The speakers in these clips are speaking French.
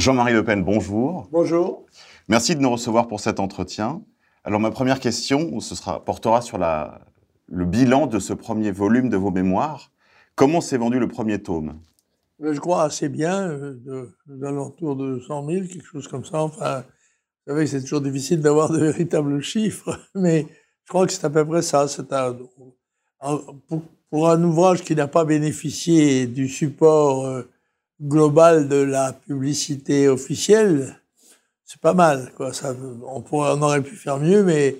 Jean-Marie Le Pen, bonjour. Bonjour. Merci de nous recevoir pour cet entretien. Alors ma première question, ce sera portera sur la, le bilan de ce premier volume de vos mémoires. Comment s'est vendu le premier tome? Mais Je crois assez bien, de- d'alentour de 100 000, quelque chose comme ça. Enfin, vous savez que c'est toujours difficile d'avoir de véritables chiffres, mais je crois que c'est à peu près ça. C'est un, un- pour, pour un ouvrage qui n'a pas bénéficié du support euh, global de la publicité officielle, c'est pas mal. Quoi. Ça, on, pourrait, on aurait pu faire mieux, mais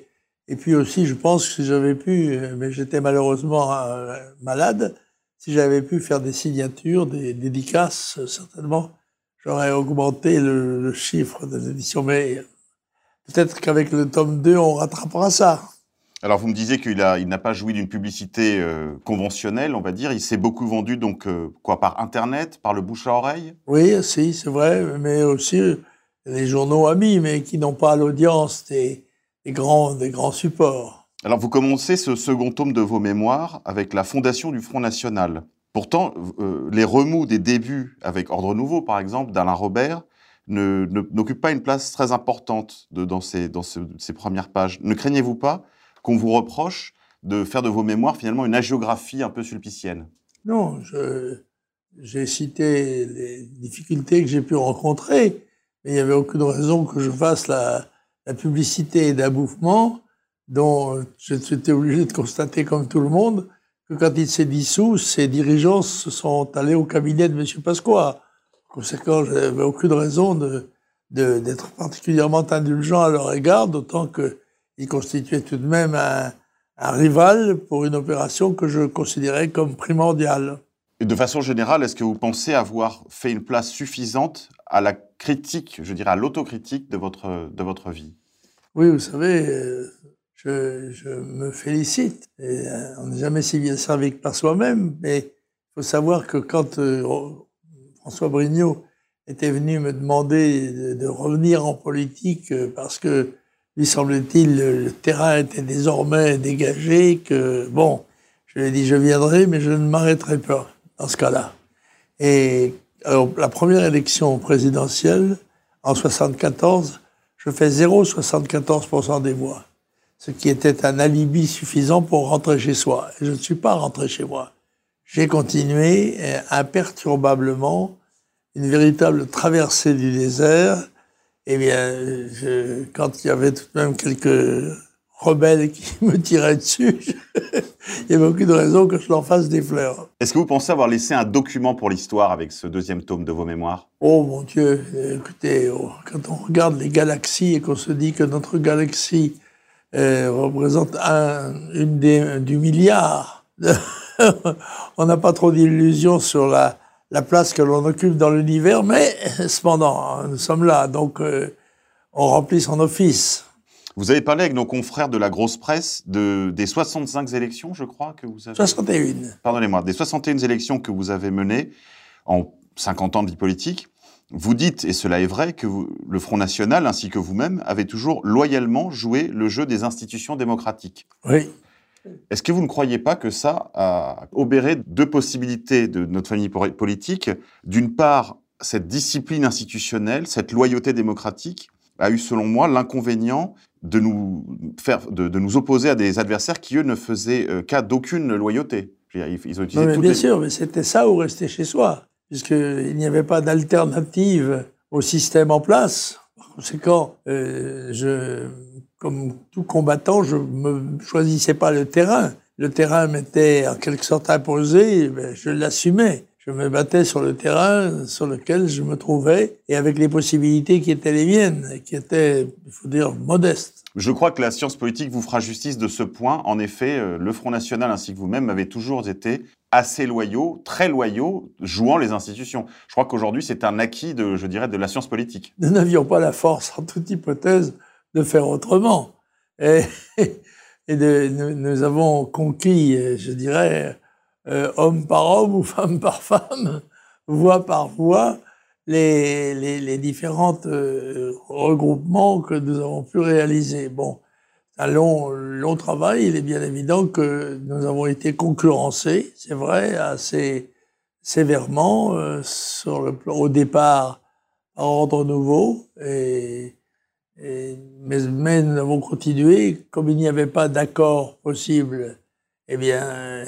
et puis aussi, je pense que si j'avais pu, mais j'étais malheureusement euh, malade, si j'avais pu faire des signatures, des dédicaces, certainement, j'aurais augmenté le, le chiffre de l'édition. Mais euh, peut-être qu'avec le tome 2, on rattrapera ça. Alors vous me disiez qu'il a, il n'a pas joui d'une publicité euh, conventionnelle, on va dire. Il s'est beaucoup vendu donc euh, quoi par internet, par le bouche à oreille? Oui, si, c'est vrai, mais aussi euh, les journaux amis, mais qui n'ont pas l'audience des, des grands, des grands supports. Alors vous commencez ce second tome de vos mémoires avec la fondation du Front National. Pourtant, euh, les remous des débuts avec Ordre Nouveau, par exemple, d'Alain Robert, ne, ne- n'occupent pas une place très importante de- dans, ces, dans ce- ces premières pages. Ne craignez-vous pas qu'on vous reproche de faire de vos mémoires finalement une agiographie un peu sulpicienne Non, j'ai cité les difficultés que j'ai pu rencontrer, mais il n'y avait aucune raison que je fasse la, la publicité d'abouffement dont j'étais obligé de constater comme tout le monde que quand il s'est dissous, ses dirigeants se sont allés au cabinet de M. Pasqua. Conséquent, je n'avais aucune raison de, de- d'être particulièrement indulgent à leur égard, d'autant qu'ils constituaient tout de même un, un rival pour une opération que je considérais comme primordiale. Et de façon générale, est-ce que vous pensez avoir fait une place suffisante à la critique, je dirais à l'autocritique de votre, de votre vie? Oui, vous savez, euh, je, je me félicite. Et, euh, on n'est jamais si bien servi que par soi-même, mais il faut savoir que quand euh, François Brignot était venu me demander de, revenir en politique parce que, lui semble-t-il, le, terrain était désormais dégagé, que, bon, je lui ai dit, je viendrai, mais je ne m'arrêterai pas dans ce cas-là. Et la première élection présidentielle, en 74, je fais 0,74% des voix, ce qui était un alibi suffisant pour rentrer chez soi. Et je ne suis pas rentré chez moi. J'ai continué imperturbablement une véritable traversée du désert. Eh bien, je- quand il y avait tout de même quelques rebelles qui me tiraient dessus, il y avait aucune raison que je leur fasse des fleurs. Est-ce que vous pensez avoir laissé un document pour l'histoire avec ce deuxième tome de vos mémoires? Oh mon Dieu, écoutez, oh, quand on regarde les galaxies et qu'on se dit que notre galaxie euh, représente un, une des, du milliard, on n'a pas trop d'illusions sur la, la place que l'on occupe dans l'univers, mais cependant, nous sommes là, donc euh, on remplit son office. Vous avez parlé avec nos confrères de la grosse presse de, des 65 élections, je crois, que vous avez... 61. Pardonnez-moi, des 61 élections que vous avez menées en 50 ans de vie politique. Vous dites, et cela est vrai, que vous- le Front National, ainsi que vous-même, avez toujours loyalement joué le jeu des institutions démocratiques. Oui. Est-ce que vous ne croyez pas que ça a obéré deux possibilités de notre famille po- politique? D'une part, cette discipline institutionnelle, cette loyauté démocratique a eu, selon moi, l'inconvénient de nous faire, de, de nous opposer à des adversaires qui, eux, ne faisaient euh, cas d'aucune loyauté. Ils, ils ont utilisé Non, mais toutes bien les- sûr, mais c'était ça ou rester chez soi, puisqu'il n'y avait pas d'alternative au système en place. Par conséquent, euh, je, comme tout combattant, je ne choisissais pas le terrain. Le terrain m'était en quelque sorte imposé, ben, je l'assumais. Je je me battais sur le terrain sur lequel je me trouvais et avec les possibilités qui étaient les miennes, qui étaient, il faut dire, modestes. Je crois que la science politique vous fera justice de ce point. En effet, euh, le Front National ainsi que vous-même avez toujours été assez loyaux, très loyaux, jouant les institutions. Je crois qu'aujourd'hui, c'est un acquis de, je dirais, de la science politique. Nous n'avions pas la force, en toute hypothèse, de faire autrement. Et, de, nous, avons conquis, je dirais, euh, homme par homme ou femme par femme, voix par voix, les, les, les différents euh, regroupements que nous avons pu réaliser. Bon, un long, long travail. Il est bien évident que nous avons été concurrencés, c'est vrai, assez sévèrement euh, sur le, au départ par ordre nouveau. Et, mais, nous avons continué. Comme il n'y avait pas d'accord possible, eh bien,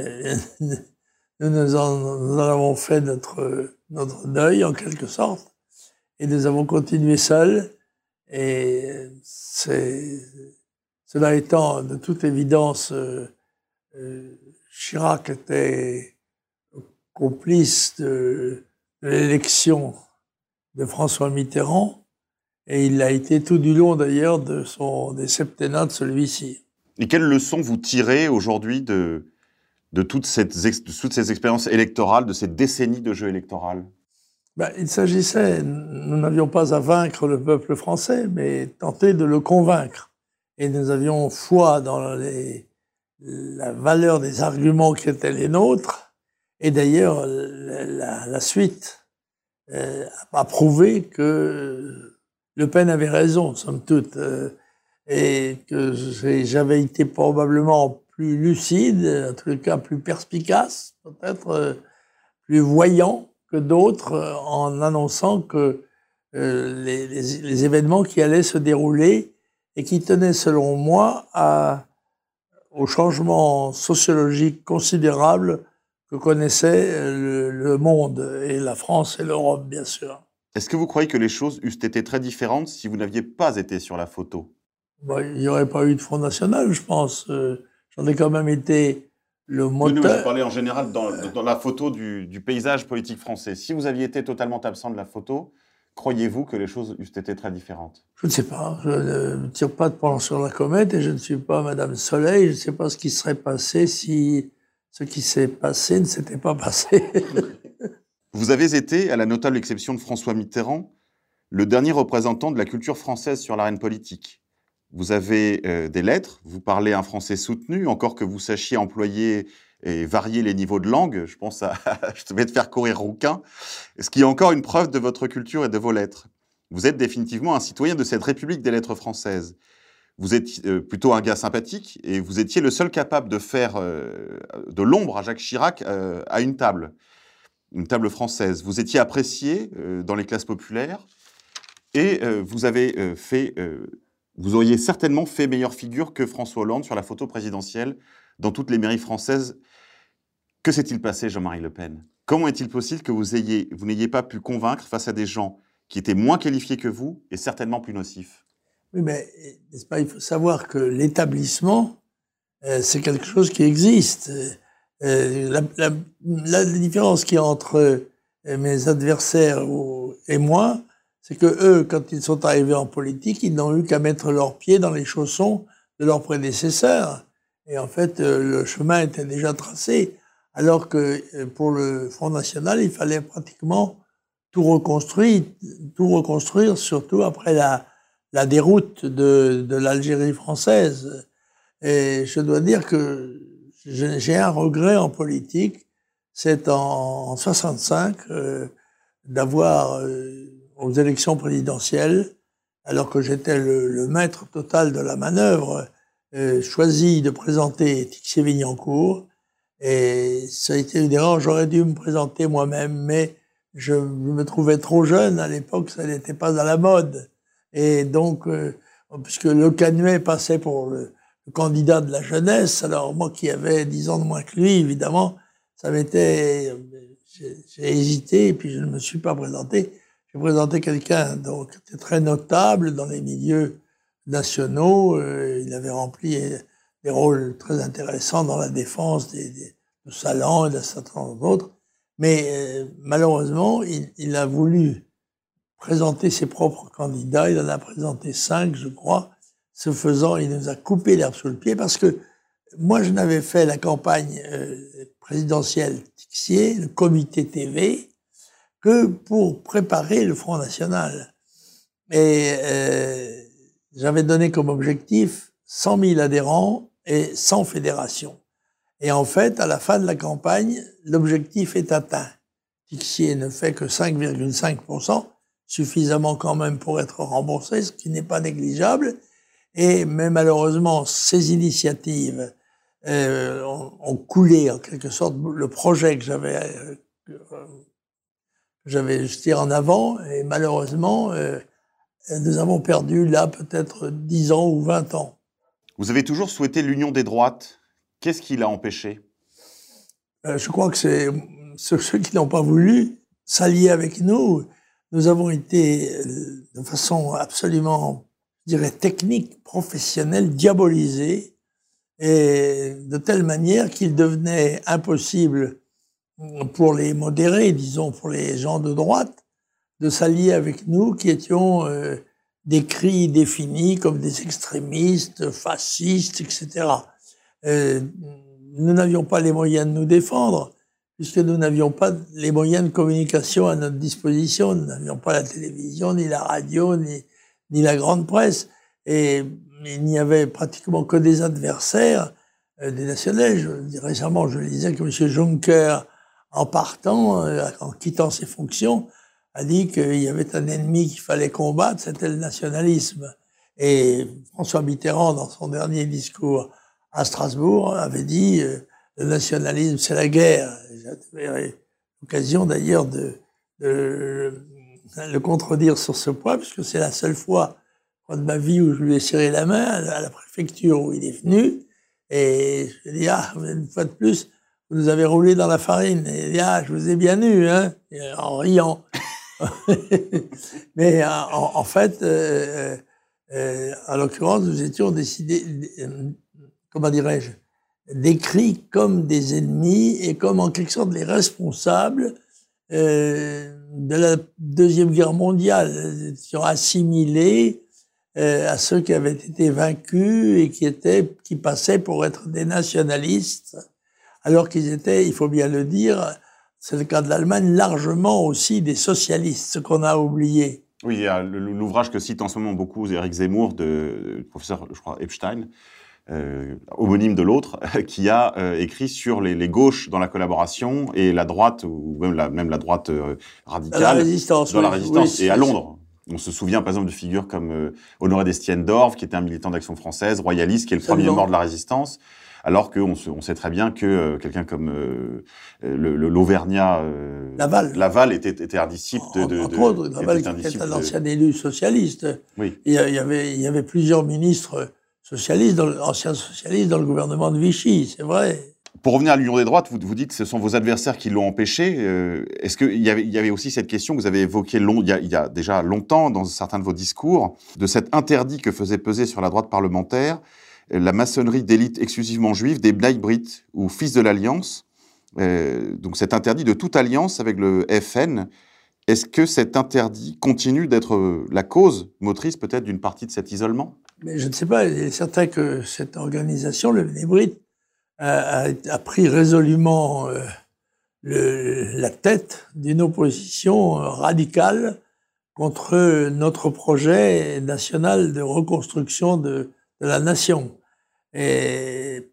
nous, nous, en, avons fait notre, notre deuil en quelque sorte. Et nous avons continué seuls. Et cela étant, de toute évidence, euh, euh, Chirac était complice de l'élection de François Mitterrand, et il l'a été tout du long d'ailleurs de son, des septennats de celui-ci. Et quelles leçons vous tirez aujourd'hui de, de, toutes cette, de toutes ces expériences électorales, de ces décennies de jeu électoral? Ben, Il s'agissait, nous n'avions pas à vaincre le peuple français, mais tenter de le convaincre et nous avions foi dans les, la valeur des arguments qui étaient les nôtres. Et d'ailleurs, la, la, suite euh, a prouvé que Le Pen avait raison, somme toute, euh, et que j'avais été probablement plus lucide, en tout cas plus perspicace, peut-être euh, plus voyant que d'autres, euh, en annonçant que les, événements qui allaient se dérouler et qui tenait, selon moi, à, au changement sociologique considérable que connaissait le, le monde, et la France et l'Europe, bien sûr. Est-ce que vous croyez que les choses eussent été très différentes si vous n'aviez pas été sur la photo? Bah, Il n'y aurait pas eu de Front National, je pense. Euh, j'en ai quand même été le moteur. Oui, je parlais en général dans, dans la photo du, du, paysage politique français. Si vous aviez été totalement absent de la photo, Croyez-vous que les choses eussent été très différentes? Je ne sais pas. Je ne tire pas de plan sur la comète et je ne suis pas Madame Soleil. Je ne sais pas ce qui serait passé si ce qui s'est passé ne s'était pas passé. Vous avez été, à la notable exception de François Mitterrand, le dernier représentant de la culture française sur l'arène politique. Vous avez euh, des lettres, vous parlez un français soutenu, encore que vous sachiez employer et varier les niveaux de langue. Je pense à, je vais te faire courir rouquin. Ce qui est encore une preuve de votre culture et de vos lettres. Vous êtes définitivement un citoyen de cette République des lettres françaises. Vous êtes euh, plutôt un gars sympathique et vous étiez le seul capable de faire euh, de l'ombre à Jacques Chirac à une table, une table française. Vous étiez apprécié euh, dans les classes populaires et euh, vous avez euh, fait, vous auriez certainement fait meilleure figure que François Hollande sur la photo présidentielle dans toutes les mairies françaises que s'est-il passé, Jean-Marie Le Pen? Comment est-il possible que vous ayez, vous n'ayez pas pu convaincre face à des gens qui étaient moins qualifiés que vous et certainement plus nocifs? Oui, mais pas Il faut savoir que l'établissement, c'est quelque chose qui existe. Euh, la, la, la, différence qu'il y a entre euh, mes adversaires et moi, c'est que eux, quand ils sont arrivés en politique, ils n'ont eu qu'à mettre leurs pieds dans les chaussons de leurs prédécesseurs. Et en fait, euh, le chemin était déjà tracé alors que pour le Front National, il fallait pratiquement tout reconstruire, tout reconstruire, surtout après la, la déroute de, de l'Algérie française. Et je dois dire que j'ai un regret en politique, c'est en, en 65 euh, d'avoir euh, aux élections présidentielles, alors que j'étais le, maître total de la manœuvre, euh, choisi de présenter Tixier-Vignancourt et ça a été une erreur. J'aurais dû me présenter moi-même, mais je me trouvais trop jeune. À l'époque, ça n'était pas à la mode. Et donc, puisque Le Canuet passait pour le, le, candidat de la jeunesse, alors moi qui avais 10 ans de moins que lui, évidemment, ça m'était... J'ai hésité et puis je ne me suis pas présenté. J'ai présenté quelqu'un donc était très notable dans les milieux nationaux. Euh, il avait rempli des rôles très intéressants dans la défense des, des, de Salan et d'un certain nombre d'autres. Mais euh, malheureusement, il, il, a voulu présenter ses propres candidats. Il en a présenté cinq, je crois. Ce faisant, il nous a coupé l'herbe sous le pied parce que moi, je n'avais fait la campagne euh, présidentielle Tixier, le comité TV, que pour préparer le Front National. Et euh, j'avais donné comme objectif 100 000 adhérents et 100 fédérations. Et en fait, à la fin de la campagne, l'objectif est atteint. Tixier ne fait que 5,5%, suffisamment quand même pour être remboursé, ce qui n'est pas négligeable. Et mais malheureusement, ces initiatives euh, ont, coulé en quelque sorte le projet que j'avais euh, j'avais jeté en avant. Et malheureusement, euh, nous avons perdu là peut-être 10 ans ou 20 ans. Vous avez toujours souhaité l'union des droites. Qu'est-ce qui l'a empêché? Euh, Je crois que c'est ceux, qui n'ont pas voulu s'allier avec nous. Nous avons été de façon absolument, je dirais, technique, professionnelle, diabolisés, et de telle manière qu'il devenait impossible pour les modérés, disons, pour les gens de droite, de s'allier avec nous qui étions euh, décrits, définis comme des extrémistes, fascistes, etc. Euh, nous n'avions pas les moyens de nous défendre, puisque nous n'avions pas les moyens de communication à notre disposition. Nous n'avions pas la télévision, ni la radio, ni, ni la grande presse. Et il n'y avait pratiquement que des adversaires, euh, des nationaux. Je, récemment, je disais que M. Juncker, en partant, euh, en quittant ses fonctions, a dit qu'il y avait un ennemi qu'il fallait combattre, c'était le nationalisme. Et François Mitterrand, dans son dernier discours à Strasbourg, avait dit euh, le nationalisme, c'est la guerre. J'avais l'occasion d'ailleurs de, le contredire sur ce point, puisque c'est la seule fois de ma vie où je lui ai serré la main à la préfecture où il est venu. Et je lui ai dit, ah, une fois de plus, vous nous avez roulé dans la farine. Et il dit, ah, je vous ai bien eu, hein, en riant. Mais en, fait, euh, euh, en l'occurrence, nous étions décidés, comment dirais-je, décrits comme des ennemis et comme en quelque sorte les responsables euh, de la Deuxième Guerre mondiale. Étions assimilés euh, à ceux qui avaient été vaincus et qui étaient, qui passaient pour être des nationalistes, alors qu'ils étaient, il faut bien le dire, c'est le cas de l'Allemagne, largement aussi des socialistes, ce qu'on a oublié. Oui, il y a l'ouvrage que cite en ce moment beaucoup Eric Zemmour, de, du professeur, je crois, Epstein, euh, homonyme de l'autre, qui a euh, écrit sur les, les, gauches dans la collaboration et la droite, ou même la, même la droite euh, radicale. Dans la résistance. Dans la résistance. et à Londres. On se souvient par exemple de figures comme Honoré d'Estienne d'Orve, qui était un militant d'Action française, royaliste, qui est le premier mort de la résistance alors qu'on on sait très bien que euh, quelqu'un comme euh, l'Auvergnat euh, Laval. Laval était, était un disciple de, de, Entre autres, Laval était, un, ancien élu socialiste. Oui. Il y, avait, il y avait plusieurs ministres socialistes, dans, anciens socialistes dans le gouvernement de Vichy, c'est vrai. Pour revenir à l'Union des droites, vous, vous dites que ce sont vos adversaires qui l'ont empêché. Est-ce qu'il y avait, aussi cette question que vous avez évoquée il, y a, déjà longtemps dans certains de vos discours, de cet interdit que faisait peser sur la droite parlementaire la maçonnerie d'élite exclusivement juive des Brit, ou fils de l'Alliance. Euh, donc cet interdit de toute alliance avec le FN. Est-ce que cet interdit continue d'être la cause motrice peut-être d'une partie de cet isolement? Mais Je ne sais pas. Il est certain que cette organisation, le Brit, a, pris résolument euh, la tête d'une opposition radicale contre notre projet national de reconstruction de, la nation. Et,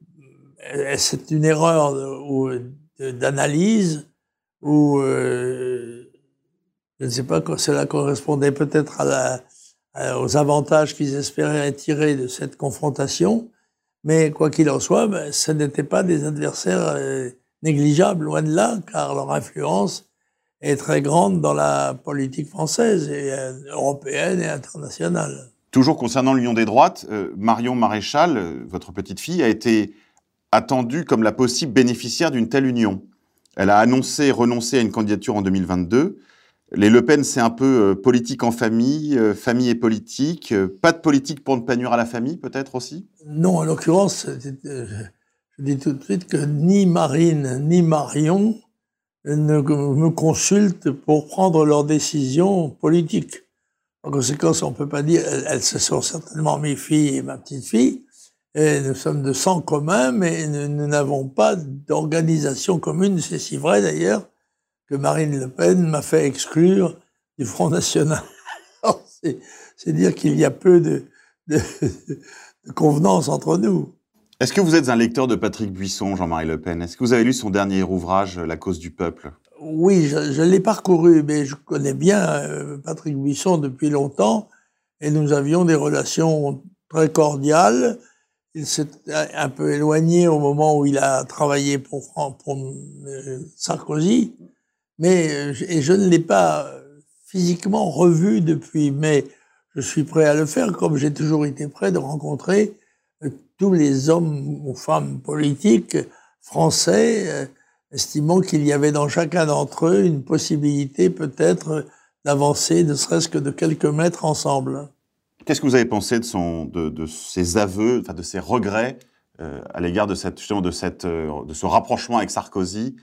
c'est une erreur d'analyse où euh, je ne sais pas, cela correspondait peut-être à aux avantages qu'ils espéraient tirer de cette confrontation, mais quoi qu'il en soit, ben, ce n'étaient pas des adversaires euh, négligeables, loin de là, car leur influence est très grande dans la politique française et euh, européenne et internationale. Toujours concernant l'Union des droites, euh, Marion Maréchal, euh, votre petite fille, a été attendue comme la possible bénéficiaire d'une telle union. Elle a annoncé renoncer à une candidature en 2022. Les Le Pen, c'est un peu euh, politique en famille, famille et politique. pas de politique pour ne pas nuire à la famille, peut-être aussi? Non, en l'occurrence, je dis tout de suite que ni Marine ni Marion ne me consultent pour prendre leurs décisions politiques. En conséquence, on ne peut pas dire, elles, se sont certainement mes filles et ma petite fille, et nous sommes de sang commun, mais nous n'avons pas d'organisation commune. C'est si vrai d'ailleurs que Marine Le Pen m'a fait exclure du Front National. C'est dire qu'il y a peu de, de, de convenance entre nous. Est-ce que vous êtes un lecteur de Patrick Buisson, Jean-Marie Le Pen? Est-ce que vous avez lu son dernier ouvrage, La cause du peuple? Oui, je, l'ai parcouru, mais je connais bien euh, Patrick Buisson depuis longtemps et nous avions des relations très cordiales. Il s'est un peu éloigné au moment où il a travaillé pour, pour euh, Sarkozy, mais euh, et je ne l'ai pas physiquement revu depuis. Mais je suis prêt à le faire, comme j'ai toujours été prêt de rencontrer tous les hommes ou femmes politiques français, euh, estimant qu'il y avait dans chacun d'entre eux une possibilité peut-être d'avancer, ne serait-ce que de quelques mètres ensemble. Qu'est-ce que vous avez pensé de, son, de, de ses aveux, de ses regrets euh, à l'égard de, cette, justement de, cette, euh, de ce rapprochement avec Sarkozy,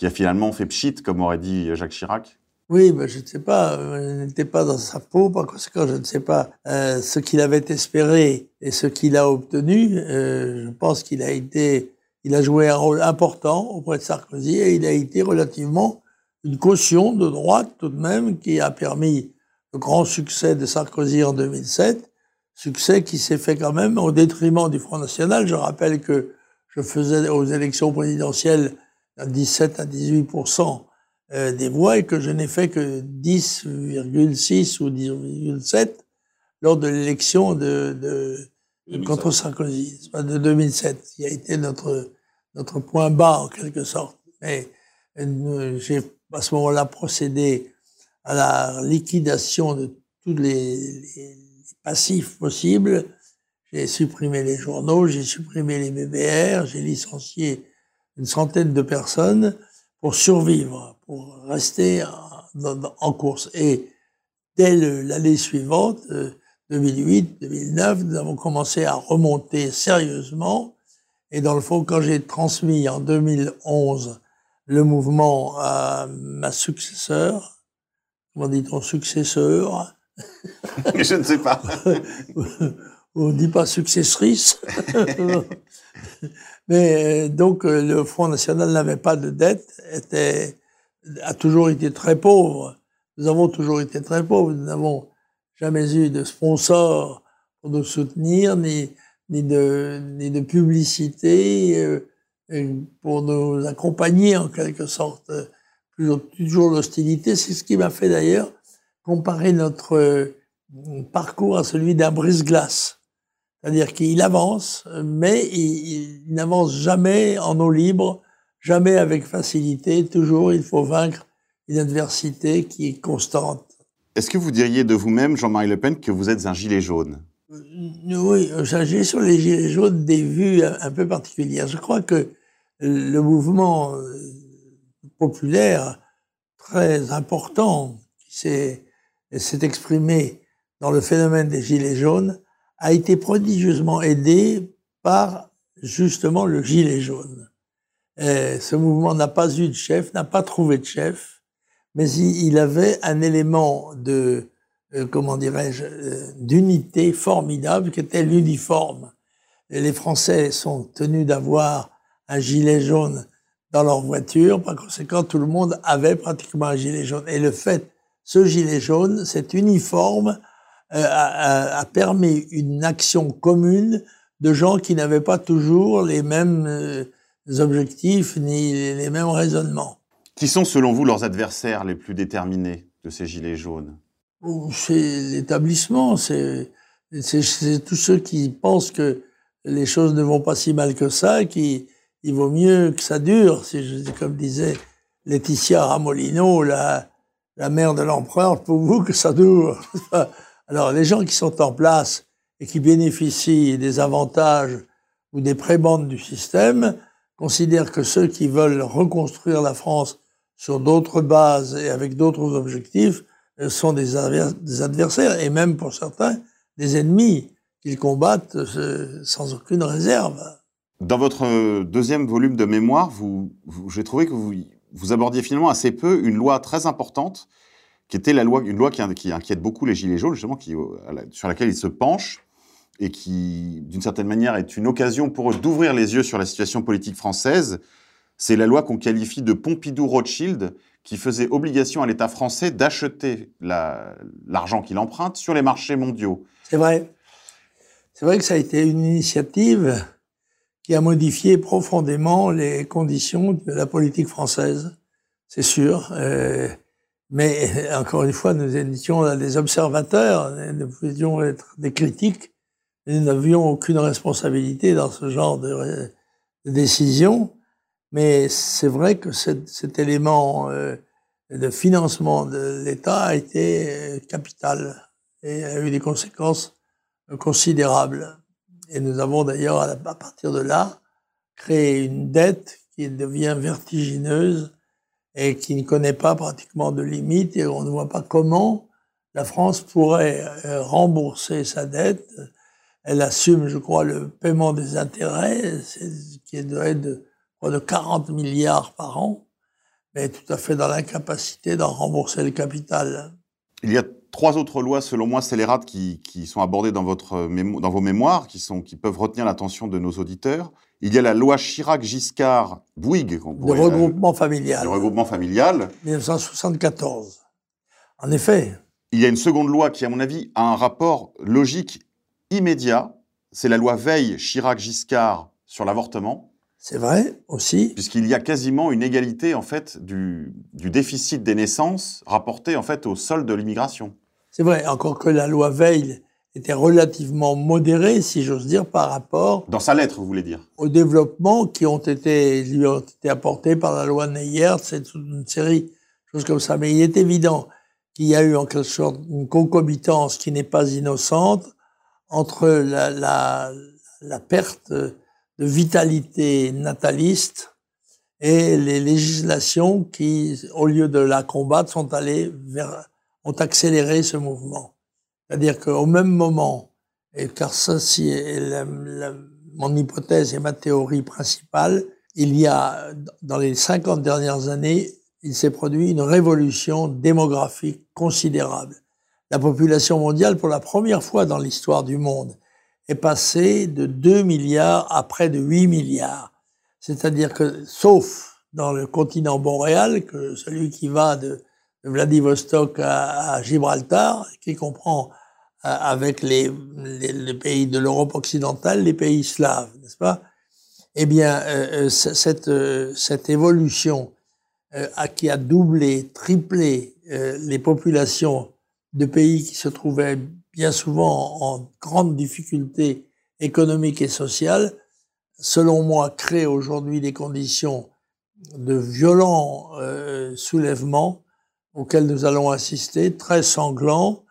qui a finalement fait pchit, comme aurait dit Jacques Chirac oui, je ne sais pas, je n'étais pas dans sa peau, par conséquent, je ne sais pas euh, ce qu'il avait espéré et ce qu'il a obtenu. Euh, je pense qu'il a été, il a joué un rôle important auprès de Sarkozy et il a été relativement une caution de droite tout de même qui a permis le grand succès de Sarkozy en 2007, succès qui s'est fait quand même au détriment du Front National. Je rappelle que je faisais aux élections présidentielles 17 à 18 euh, des voix et que je n'ai fait que 10,6 ou 10,7 lors de l'élection de, de, contre Sarkozy, de 2007, qui a été notre, notre point bas en quelque sorte. Mais euh, j'ai à ce moment-là procédé à la liquidation de tous les, les passifs possibles. J'ai supprimé les journaux, j'ai supprimé les BBR, j'ai licencié une centaine de personnes pour survivre, pour rester en, course. Et dès l'année suivante, 2008, euh, 2009, nous avons commencé à remonter sérieusement. Et dans le fond, quand j'ai transmis en 2011 le mouvement à ma successeur, comment dit-on successeur? Je ne sais pas. On ne dit pas successrice. Mais euh, donc euh, le Front National n'avait pas de dette, était, a toujours été très pauvre. Nous avons toujours été très pauvres. Nous n'avons jamais eu de sponsors pour nous soutenir, ni, ni, de, ni de publicité euh, pour nous accompagner en quelque sorte. Toujours l'hostilité. C'est ce qui m'a fait d'ailleurs comparer notre parcours à celui d'un brise-glace. C'est-à-dire qu'il avance, mais il, n'avance jamais en eau libre, jamais avec facilité. Toujours, il faut vaincre une adversité qui est constante. Est-ce que vous diriez de vous-même, Jean-Marie Le Pen, que vous êtes un gilet jaune? Oui, j'ai sur les gilets jaunes des vues un peu particulières. Je crois que le mouvement populaire très important qui s'est exprimé dans le phénomène des gilets jaunes a été prodigieusement aidé par justement le gilet jaune. Ce mouvement n'a pas eu de chef, n'a pas trouvé de chef, mais il avait un élément de, euh, comment dirais-je, euh, d'unité formidable qui était l'uniforme. Les Français sont tenus d'avoir un gilet jaune dans leur voiture, par conséquent tout le monde avait pratiquement un gilet jaune. Et le fait, ce gilet jaune, cet uniforme, euh, a, permis une action commune de gens qui n'avaient pas toujours les mêmes euh, objectifs ni les mêmes raisonnements. Qui sont selon vous leurs adversaires les plus déterminés de ces gilets jaunes? C'est l'établissement, c'est tous ceux qui pensent que les choses ne vont pas si mal que ça, qu'il vaut mieux que ça dure. Comme disait Laetitia Ramolino, la, la mère de l'empereur, pour vous que ça dure. Alors, les gens qui sont en place et qui bénéficient des avantages ou des prébendes du système considèrent que ceux qui veulent reconstruire la France sur d'autres bases et avec d'autres objectifs euh, sont des, adversaires et même pour certains des ennemis qu'ils combattent euh, sans aucune réserve. Dans votre deuxième volume de mémoire, j'ai trouvé que vous abordiez finalement assez peu une loi très importante, qui était la loi, une loi qui, qui inquiète beaucoup les Gilets jaunes, justement, qui, sur laquelle ils se penchent, et qui, d'une certaine manière, est une occasion pour eux d'ouvrir les yeux sur la situation politique française. C'est la loi qu'on qualifie de Pompidou-Rothschild, qui faisait obligation à l'État français d'acheter l'argent qu'il emprunte sur les marchés mondiaux. C'est vrai. C'est vrai que ça a été une initiative qui a modifié profondément les conditions de la politique française, c'est sûr. Euh, mais encore une fois, nous étions des observateurs, nous pouvions être des critiques, nous n'avions aucune responsabilité dans ce genre de, de décision. Mais c'est vrai que cet, cet élément euh, de financement de l'État a été euh, capital et a eu des conséquences considérables. Et nous avons d'ailleurs, à partir de là, créé une dette qui devient vertigineuse et qui ne connaît pas pratiquement de limite et on ne voit pas comment la France pourrait euh, rembourser sa dette. Elle assume, je crois, le paiement des intérêts, qui est de de 40 milliards par an, mais tout à fait dans l'incapacité d'en rembourser le capital. Il y a trois autres lois, selon moi, scélérates qui, sont abordées dans, votre dans vos mémoires, qui, sont, qui peuvent retenir l'attention de nos auditeurs. Il y a la loi Chirac-Giscard-Bouygues. Le regroupement familial. Le regroupement familial. 1974. En effet. Il y a une seconde loi qui, à mon avis, a un rapport logique immédiat. C'est la loi Veil-Chirac-Giscard sur l'avortement. C'est vrai aussi. Puisqu'il y a quasiment une égalité en fait du, déficit des naissances rapporté en fait au sol de l'immigration. C'est vrai, encore que la loi Veil était relativement modérée, si j'ose dire, par rapport. Dans sa lettre, vous voulez dire? Aux développements qui ont été, lui ont été apportés par la loi Neyer, c'est toute une série de choses comme ça. Mais il est évident qu'il y a eu en quelque sorte une concomitance qui n'est pas innocente entre la, la, la perte de vitalité nataliste et les législations qui, au lieu de la combattre, sont allées vers, ont accéléré ce mouvement. C'est-à-dire qu'au même moment, et car ça, si mon hypothèse et ma théorie principale, il y a, dans les 50 dernières années, il s'est produit une révolution démographique considérable. La population mondiale, pour la première fois dans l'histoire du monde, est passé de 2 milliards à près de 8 milliards. C'est-à-dire que, sauf dans le continent boréal, que celui qui va de, Vladivostok à, Gibraltar, qui comprend avec les, les, pays de l'Europe occidentale, les pays slaves, n'est-ce pas? Eh bien, euh, euh, cette, cette évolution qui a doublé, triplé les populations de pays qui se trouvaient bien souvent en grande difficulté économique et sociale, selon moi, crée aujourd'hui des conditions de violents euh, soulèvements auxquels nous allons assister, très sanglants,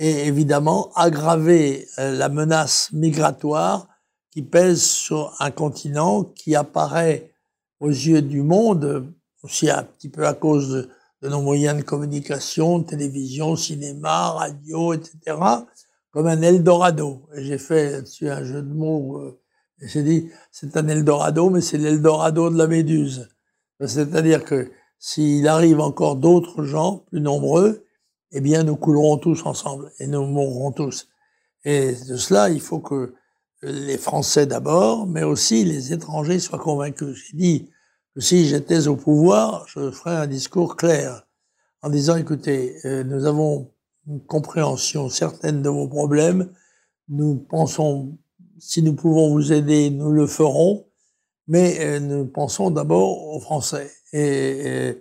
et évidemment aggraver euh, la menace migratoire qui pèse sur un continent qui apparaît aux yeux du monde, aussi un petit peu à cause de, nos moyens de communication, télévision, cinéma, radio, etc., comme un Eldorado. J'ai fait là-dessus un jeu de mots. Euh, j'ai dit, c'est un Eldorado, mais c'est l'Eldorado de la Méduse. C'est-à-dire que s'il arrive encore d'autres gens plus nombreux, eh bien, nous coulerons tous ensemble et nous mourrons tous. Et de cela, il faut que les Français d'abord, mais aussi les étrangers soient convaincus. J'ai dit, que si j'étais au pouvoir, je ferais un discours clair en disant, écoutez, euh, nous avons une compréhension certaine de vos problèmes, nous pensons, si nous pouvons vous aider, nous le ferons, mais euh, nous pensons d'abord aux Français. Et,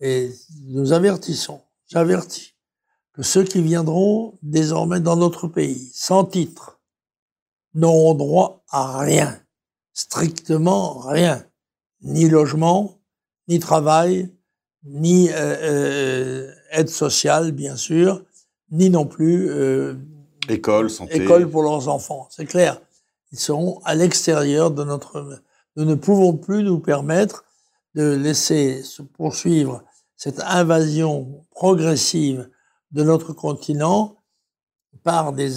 et, nous avertissons, j'avertis, que ceux qui viendront désormais dans notre pays, sans titre, n'auront droit à rien, strictement rien ni logement, ni travail, ni euh, euh, aide sociale, bien sûr, ni non plus euh, école, santé. école pour leurs enfants. C'est clair. Ils seront à l'extérieur de notre. Nous ne pouvons plus nous permettre de laisser se poursuivre cette invasion progressive de notre continent par des,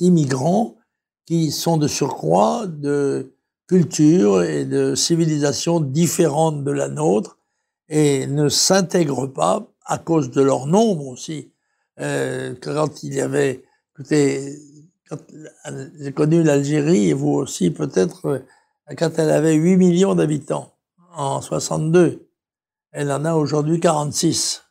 immigrants qui sont de surcroît de culture et de civilisation différentes de la nôtre et ne s'intègrent pas à cause de leur nombre aussi. Euh, quand il y avait, écoutez, j'ai connu l'Algérie et vous aussi peut-être, euh, quand elle avait 8 millions d'habitants en 62, elle en a aujourd'hui 46.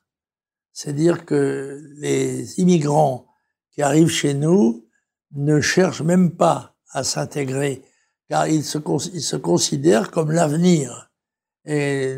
C'est dire que les immigrants qui arrivent chez nous ne cherchent même pas à s'intégrer, car ils se, considèrent comme l'avenir et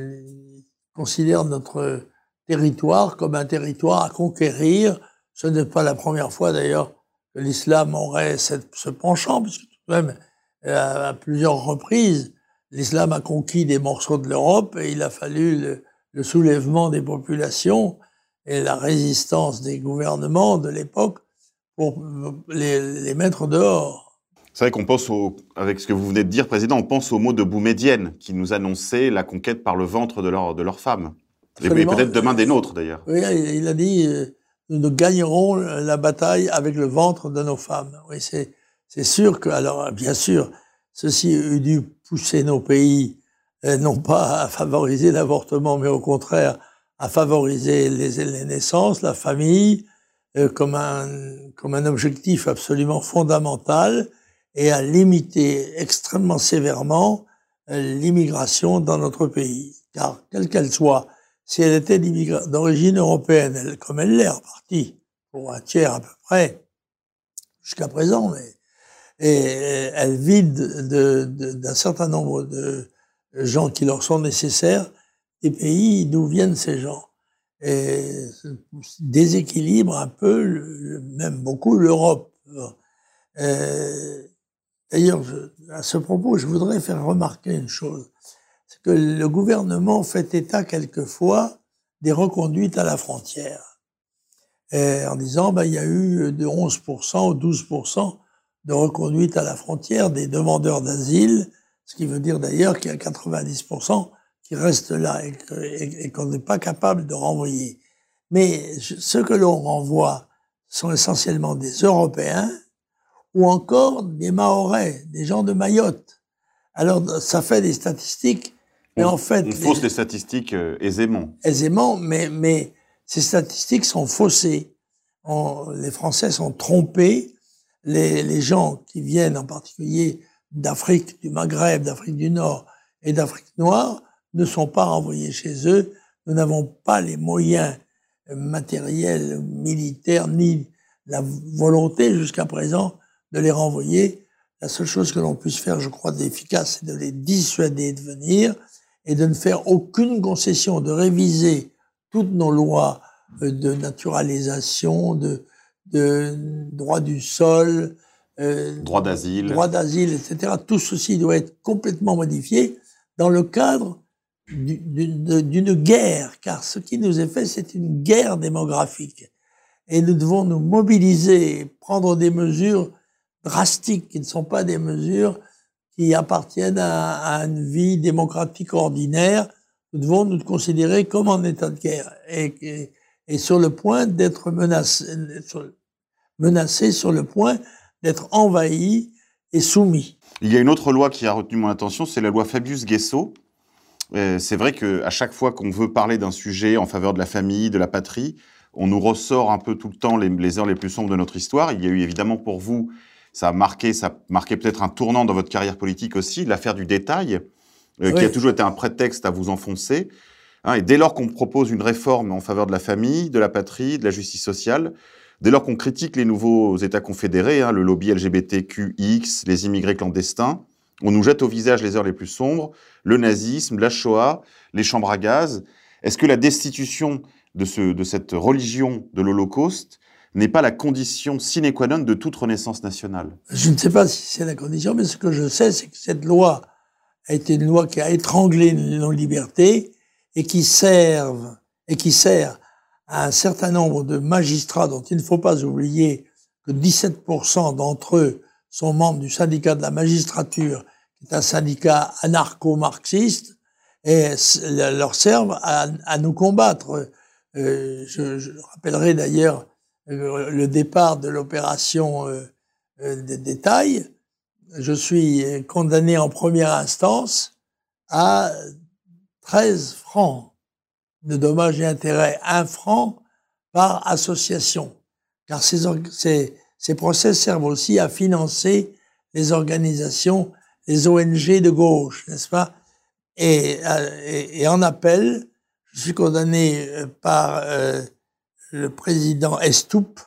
considèrent notre territoire comme un territoire à conquérir. Ce n'est pas la première fois d'ailleurs que l'islam aurait ce penchant, puisque tout de même, à, plusieurs reprises, l'islam a conquis des morceaux de l'Europe et il a fallu le, soulèvement des populations et la résistance des gouvernements de l'époque pour les, les, mettre dehors. C'est vrai qu'on pense, au, avec ce que vous venez de dire, Président, on pense au mot de Boumedienne, qui nous annonçait la conquête par le ventre de leurs de leur femmes. Et peut-être demain des nôtres, d'ailleurs. Oui, il a dit euh, nous gagnerons la bataille avec le ventre de nos femmes. Oui, c'est c'est sûr que alors bien sûr, ceci eût dû pousser nos pays euh, non pas à favoriser l'avortement, mais au contraire à favoriser les, les naissances, la famille, euh, comme un comme un objectif absolument fondamental et à limiter extrêmement sévèrement l'immigration dans notre pays, car quelle qu'elle soit, si elle était d'origine européenne, elle, comme elle l'est en partie, pour un tiers à peu près, jusqu'à présent, mais et elle vide d'un de, d'un certain nombre de gens qui leur sont nécessaires des pays d'où viennent ces gens. Et déséquilibre un peu, même beaucoup, l'Europe. D'ailleurs, à ce propos, je voudrais faire remarquer une chose que le gouvernement fait état quelquefois des reconduites à la frontière, en disant ben, il y a eu de 11% ou 12% de reconduites à la frontière des demandeurs d'asile, ce qui veut dire d'ailleurs qu'il y a 90% qui restent là et, qu'on n'est pas capable de renvoyer. Mais ce que l'on renvoie sont essentiellement des Européens ou encore des Mahorais, des gens de Mayotte. Alors ça fait des statistiques mais on, en fait, on fausse les, statistiques euh, aisément. Aisément, mais, mais ces statistiques sont faussées. les Français sont trompés. Les, les gens qui viennent, en particulier d'Afrique, du Maghreb, d'Afrique du Nord et d'Afrique noire, ne sont pas renvoyés chez eux. Nous n'avons pas les moyens matériels, militaires, ni la volonté jusqu'à présent de les renvoyer. La seule chose que l'on puisse faire, je crois, d'efficace, c'est de les dissuader de venir et de ne faire aucune concession, de réviser toutes nos lois euh, de naturalisation, de, de droit du sol, euh, droit d'asile, droit d'asile, etc. Tout ceci doit être complètement modifié dans le cadre d'une guerre, car ce qui nous est fait, c'est une guerre démographique. Et nous devons nous mobiliser, prendre des mesures drastiques qui ne sont pas des mesures qui appartiennent à, une vie démocratique ordinaire, nous devons nous considérer comme en état de guerre et, et, sur le point d'être menacés, menacés sur le point d'être envahis et soumis. Il y a une autre loi qui a retenu mon attention, c'est la loi Fabius-Guesso. Euh, c'est vrai qu'à chaque fois qu'on veut parler d'un sujet en faveur de la famille, de la patrie, on nous ressort un peu tout le temps les, les heures les plus sombres de notre histoire. Il y a eu évidemment pour vous ça a marqué, ça a marqué peut-être un tournant dans votre carrière politique aussi, l'affaire du détail, euh, qui a toujours été un prétexte à vous enfoncer. Hein, et dès lors qu'on propose une réforme en faveur de la famille, de la patrie, de la justice sociale, dès lors qu'on critique les nouveaux États confédérés, hein, le lobby LGBTQX, les immigrés clandestins, on nous jette au visage les heures les plus sombres, le nazisme, la Shoah, les chambres à gaz. Est-ce que la destitution de, ce, de cette religion de l'Holocauste n'est pas la condition sine qua non de toute renaissance nationale? Je ne sais pas si c'est la condition, mais ce que je sais, c'est que cette loi a été une loi qui a étranglé nos libertés et qui serve et qui sert à un certain nombre de magistrats dont il ne faut pas oublier que 17% d'entre eux sont membres du syndicat de la magistrature, qui est un syndicat anarcho-marxiste, et leur servent à, nous combattre. Euh, je, rappellerai d'ailleurs le départ de l'opération euh, euh, des détails, je suis condamné en première instance à 13 francs. de dommages et intérêts, un franc par association. Car ces, ces procès servent aussi à financer les organisations, les ONG de gauche, n'est-ce pas? Et, et, en appel, je suis condamné euh, par euh, le président Estoupe,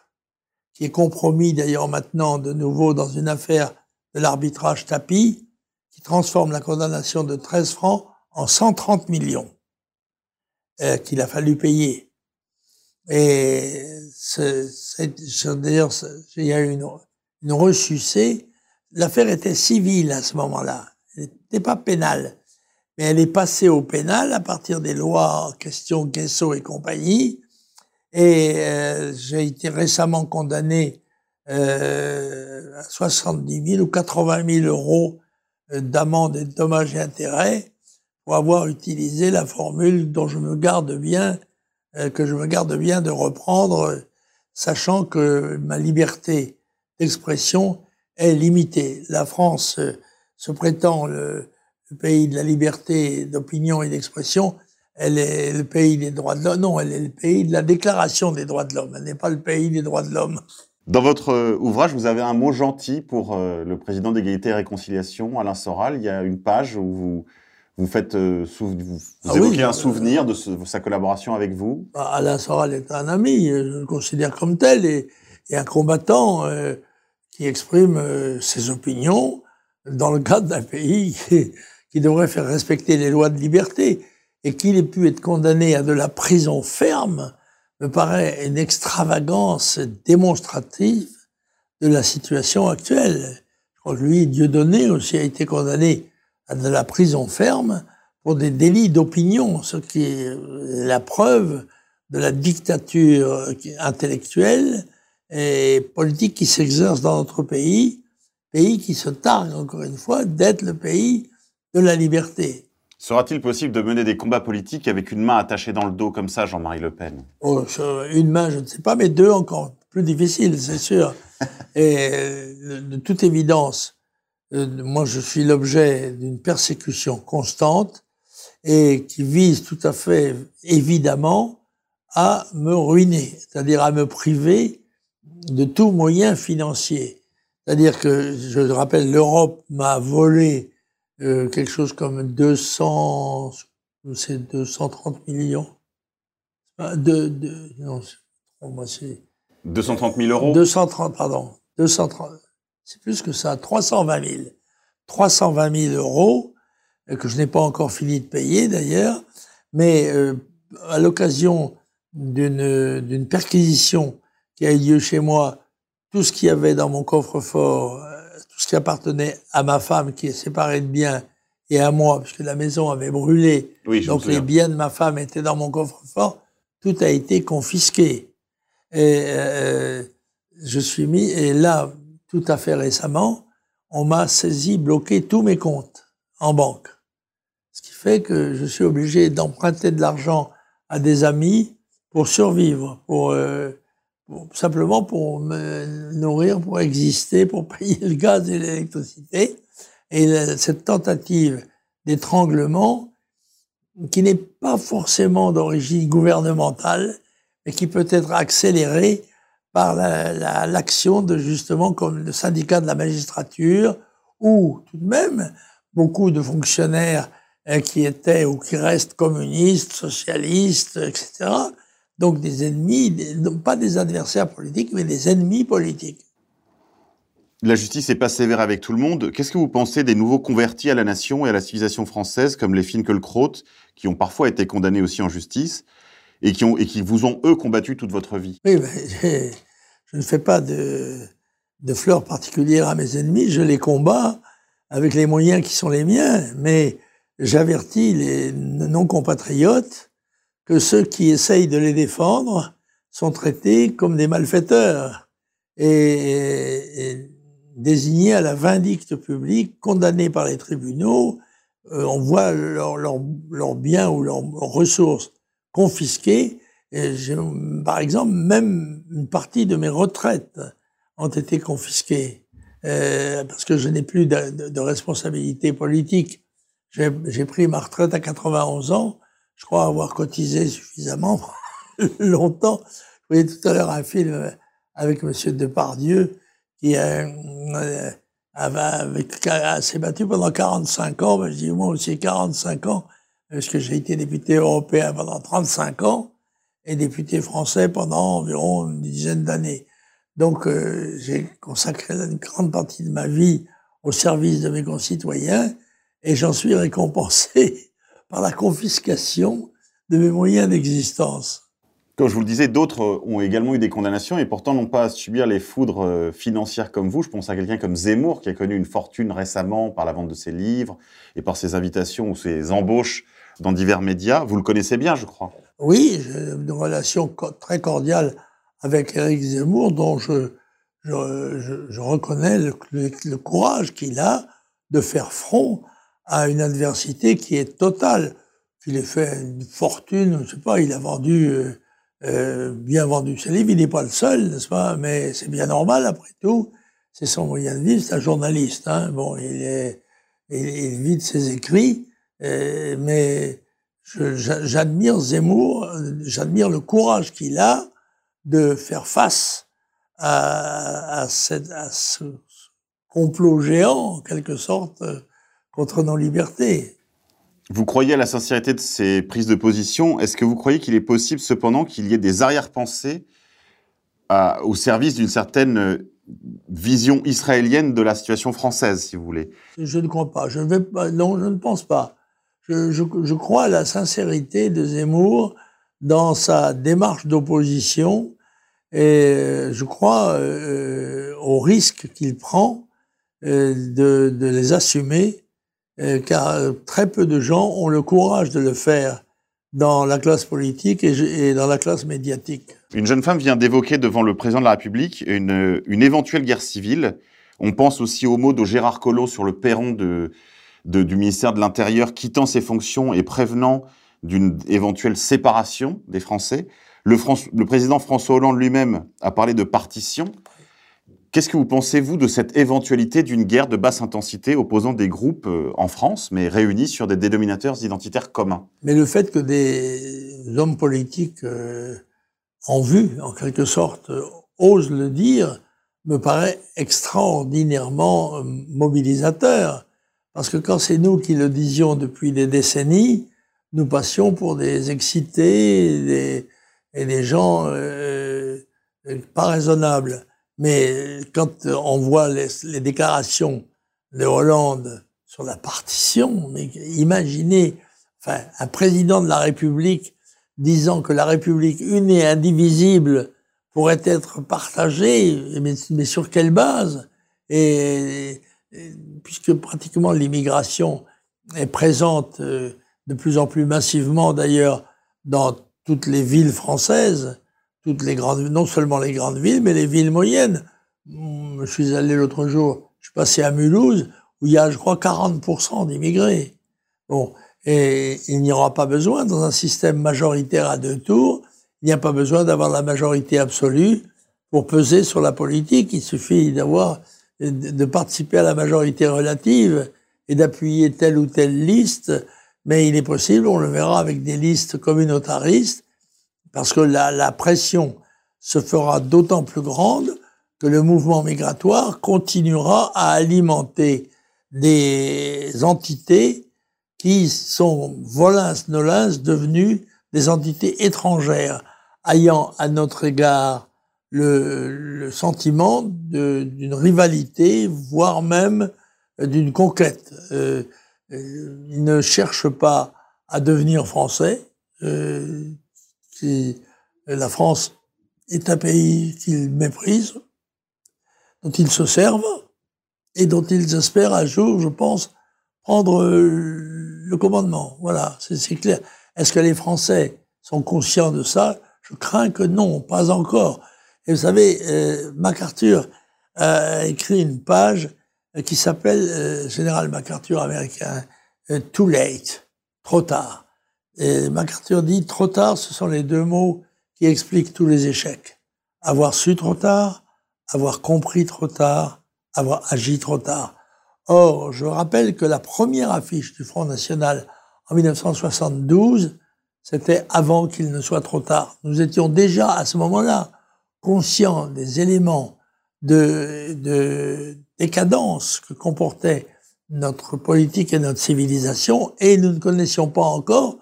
qui est compromis d'ailleurs maintenant de nouveau dans une affaire de l'arbitrage tapis, qui transforme la condamnation de 13 francs en 130 millions euh, qu'il a fallu payer. Et d'ailleurs, il y a eu une, une ressucée. L'affaire était civile à ce moment-là. Elle n'était pas pénale. Mais elle est passée au pénal à partir des lois en question Guesso et compagnie. Et euh, j'ai été récemment condamné euh, à 70 000 ou 80 000 euros euh, d'amende et de dommages et intérêts pour avoir utilisé la formule dont je me garde bien, que je me garde bien de reprendre, sachant que ma liberté d'expression est limitée. La France euh, se prétend le, pays de la liberté d'opinion et d'expression, elle est le pays des droits de l'homme. Non, elle est le pays de la déclaration des droits de l'homme. Elle n'est pas le pays des droits de l'homme. Dans votre euh, ouvrage, vous avez un mot gentil pour euh, le président d'égalité et réconciliation, Alain Soral. Il y a une page où vous, vous faites euh, vous, vous Ah évoquez oui, un euh, souvenir de ce- sa collaboration avec vous? Bah, Alain Soral est un ami, je le considère comme tel, et, et un combattant euh, qui exprime euh, ses opinions dans le cadre d'un pays qui, qui devrait faire respecter les lois de liberté. Et qu'il ait pu être condamné à de la prison ferme me paraît une extravagance démonstrative de la situation actuelle. Je crois que lui, Dieudonné aussi a été condamné à de la prison ferme pour des délits d'opinion, ce qui est la preuve de la dictature intellectuelle et politique qui s'exerce dans notre pays, pays qui se targue encore une fois d'être le pays de la liberté. Sera-t-il possible de mener des combats politiques avec une main attachée dans le dos comme ça, Jean-Marie Le Pen? Oh, une main, je ne sais pas, mais deux encore plus difficiles, c'est sûr. Et euh, de toute évidence, euh, moi je suis l'objet d'une persécution constante et qui vise tout à fait évidemment à me ruiner, c'est-à-dire à me priver de tout moyen financier. C'est-à-dire que, je le rappelle, l'Europe m'a volé euh, quelque chose comme 200, c'est 230 millions. De, de, non, moi, c'est 230 000 euros? 230, pardon, 230, c'est plus que ça, 320 000. 320 000 euros, euh, que je n'ai pas encore fini de payer d'ailleurs, mais euh, à l'occasion d'une perquisition qui a eu lieu chez moi, tout ce qu'il y avait dans mon coffre-fort, euh, tout ce qui appartenait à ma femme qui est séparée de biens et à moi, puisque la maison avait brûlé, Oui, donc les biens de ma femme étaient dans mon coffre-fort, tout a été confisqué. Et euh, je suis mis, et là, tout à fait récemment, on m'a saisi, bloqué tous mes comptes en banque. Ce qui fait que je suis obligé d'emprunter de l'argent à des amis pour survivre, pour, euh, simplement pour me nourrir, pour exister, pour payer le gaz et l'électricité. Et cette tentative d'étranglement, qui n'est pas forcément d'origine gouvernementale, mais qui peut être accélérée par la- la- l'action de justement comme le syndicat de la magistrature ou tout de même beaucoup de fonctionnaires euh, qui étaient ou qui restent communistes, socialistes, etc. Donc des ennemis, des- non pas des adversaires politiques, mais des ennemis politiques. La justice n'est pas sévère avec tout le monde. Qu'est-ce que vous pensez des nouveaux convertis à la nation et à la civilisation française, comme les Finkielkraut, qui ont parfois été condamnés aussi en justice et qui, ont, et qui vous ont, eux, combattu toute votre vie? Oui, j'ai- je ne fais pas de, de fleurs particulières à mes ennemis, je les combats avec les moyens qui sont les miens, mais j'avertis les non-compatriotes que ceux qui essayent de les défendre sont traités comme des malfaiteurs et, désignés à la vindicte publique, condamnés par les tribunaux. Euh, on voit leurs leur, leurs biens ou leurs ressources confisquées et par exemple, même une partie de mes retraites ont été confisquées euh, parce que je n'ai plus de, responsabilité politique. J'ai pris ma retraite à 91 ans. je crois avoir cotisé suffisamment longtemps. Je voyais tout à l'heure un film avec Monsieur Depardieu qui euh, s'est battu pendant 45 ans. Ben, je dis moi aussi 45 ans parce que j'ai été député européen pendant 35 ans et député français pendant environ une dizaine d'années. Donc euh, j'ai consacré une grande partie de ma vie au service de mes concitoyens et j'en suis récompensé par la confiscation de mes moyens d'existence. Comme je vous le disais, d'autres ont également eu des condamnations et pourtant n'ont pas à subir les foudres euh, financières comme vous. Je pense à quelqu'un comme Zemmour qui a connu une fortune récemment par la vente de ses livres et par ses invitations ou ses embauches dans divers médias. Vous le connaissez bien, je crois. Oui, j'ai une relation très cordiale avec Éric Zemmour, dont je, reconnais le, courage qu'il a de faire front à une adversité qui est totale. Il a fait une fortune, je sais pas, il a vendu, euh, euh bien vendu ses livres, il n'est pas le seul, n'est-ce pas Mais c'est bien normal, après tout. C'est son moyen de vivre, c'est un journaliste. Hein. Bon, il vit de ses écrits, euh, mais j'admire Zemmour, j'admire le courage qu'il a de faire face à, à, cette, à, ce complot géant, en quelque sorte, contre nos libertés. Vous croyez à la sincérité de ces prises de position? Est-ce que vous croyez qu'il est possible cependant qu'il y ait des arrière-pensées au service d'une certaine euh, vision israélienne de la situation française, si vous voulez? Je ne crois pas. Je ne vais pas. Non, je ne pense pas je, crois à la sincérité de Zemmour dans sa démarche d'opposition et je crois euh, au risque qu'il prend euh, de, les assumer, euh, car très peu de gens ont le courage de le faire dans la classe politique et, dans la classe médiatique. Une jeune femme vient d'évoquer devant le président de la République une, une éventuelle guerre civile. On pense aussi aux mots de Gérard Collot sur le perron de, du ministère de l'Intérieur quittant ses fonctions et prévenant d'une éventuelle séparation des Français. Le, le président François Hollande lui-même a parlé de partition. Qu'est-ce que vous pensez, vous, de cette éventualité d'une guerre de basse intensité opposant des groupes euh, en France, mais réunis sur des dénominateurs identitaires communs? Mais le fait que des hommes politiques euh, en vue, en quelque sorte, osent le dire, me paraît extraordinairement euh, mobilisateur. Parce que quand c'est nous qui le disions depuis des décennies, nous passions pour des excités et des gens euh, pas raisonnables. Mais quand on voit les, déclarations de Hollande sur la partition, imaginez un président de la République disant que la République une et indivisible pourrait être partagée, mais, sur quelle base? Puisque pratiquement l'immigration est présente euh, de plus en plus massivement d'ailleurs dans toutes les villes françaises, toutes les grandes, non seulement les grandes villes, mais les villes moyennes. Je suis allé l'autre jour, je suis passé à Mulhouse, où il y a, je crois, 40% d'immigrés. Bon, et il n'y aura pas besoin, dans un système majoritaire à deux tours, il n'y a pas besoin d'avoir la majorité absolue pour peser sur la politique. Il suffit d'avoir de participer à la majorité relative et d'appuyer telle ou telle liste, mais il est possible, on le verra avec des listes communautaristes, parce que la, la pression se fera d'autant plus grande que le mouvement migratoire continuera à alimenter des entités qui sont volins nolins devenues des entités étrangères, ayant à notre égard le, sentiment d'une rivalité, voire même d'une conquête. Euh, euh, ils ne cherchent pas à devenir français. Euh, la France est un pays qu'ils méprisent, dont ils se servent et dont ils espèrent un jour, je pense, prendre le commandement. Voilà, c'est clair. Est-ce que les Français sont conscients de ça? Je crains que non, pas encore. Et vous savez, euh, MacArthur a écrit une page qui s'appelle euh, Général MacArthur américain, euh, Too late, trop tard. Et MacArthur dit trop tard, ce sont les deux mots qui expliquent tous les échecs. Avoir su trop tard, avoir compris trop tard, avoir agi trop tard. Or, je rappelle que la première affiche du Front National en 1972 c'était avant qu'il ne soit trop tard. Nous étions déjà à ce moment-là conscients des éléments de, de décadence que comportait notre politique et notre civilisation et nous ne connaissions pas encore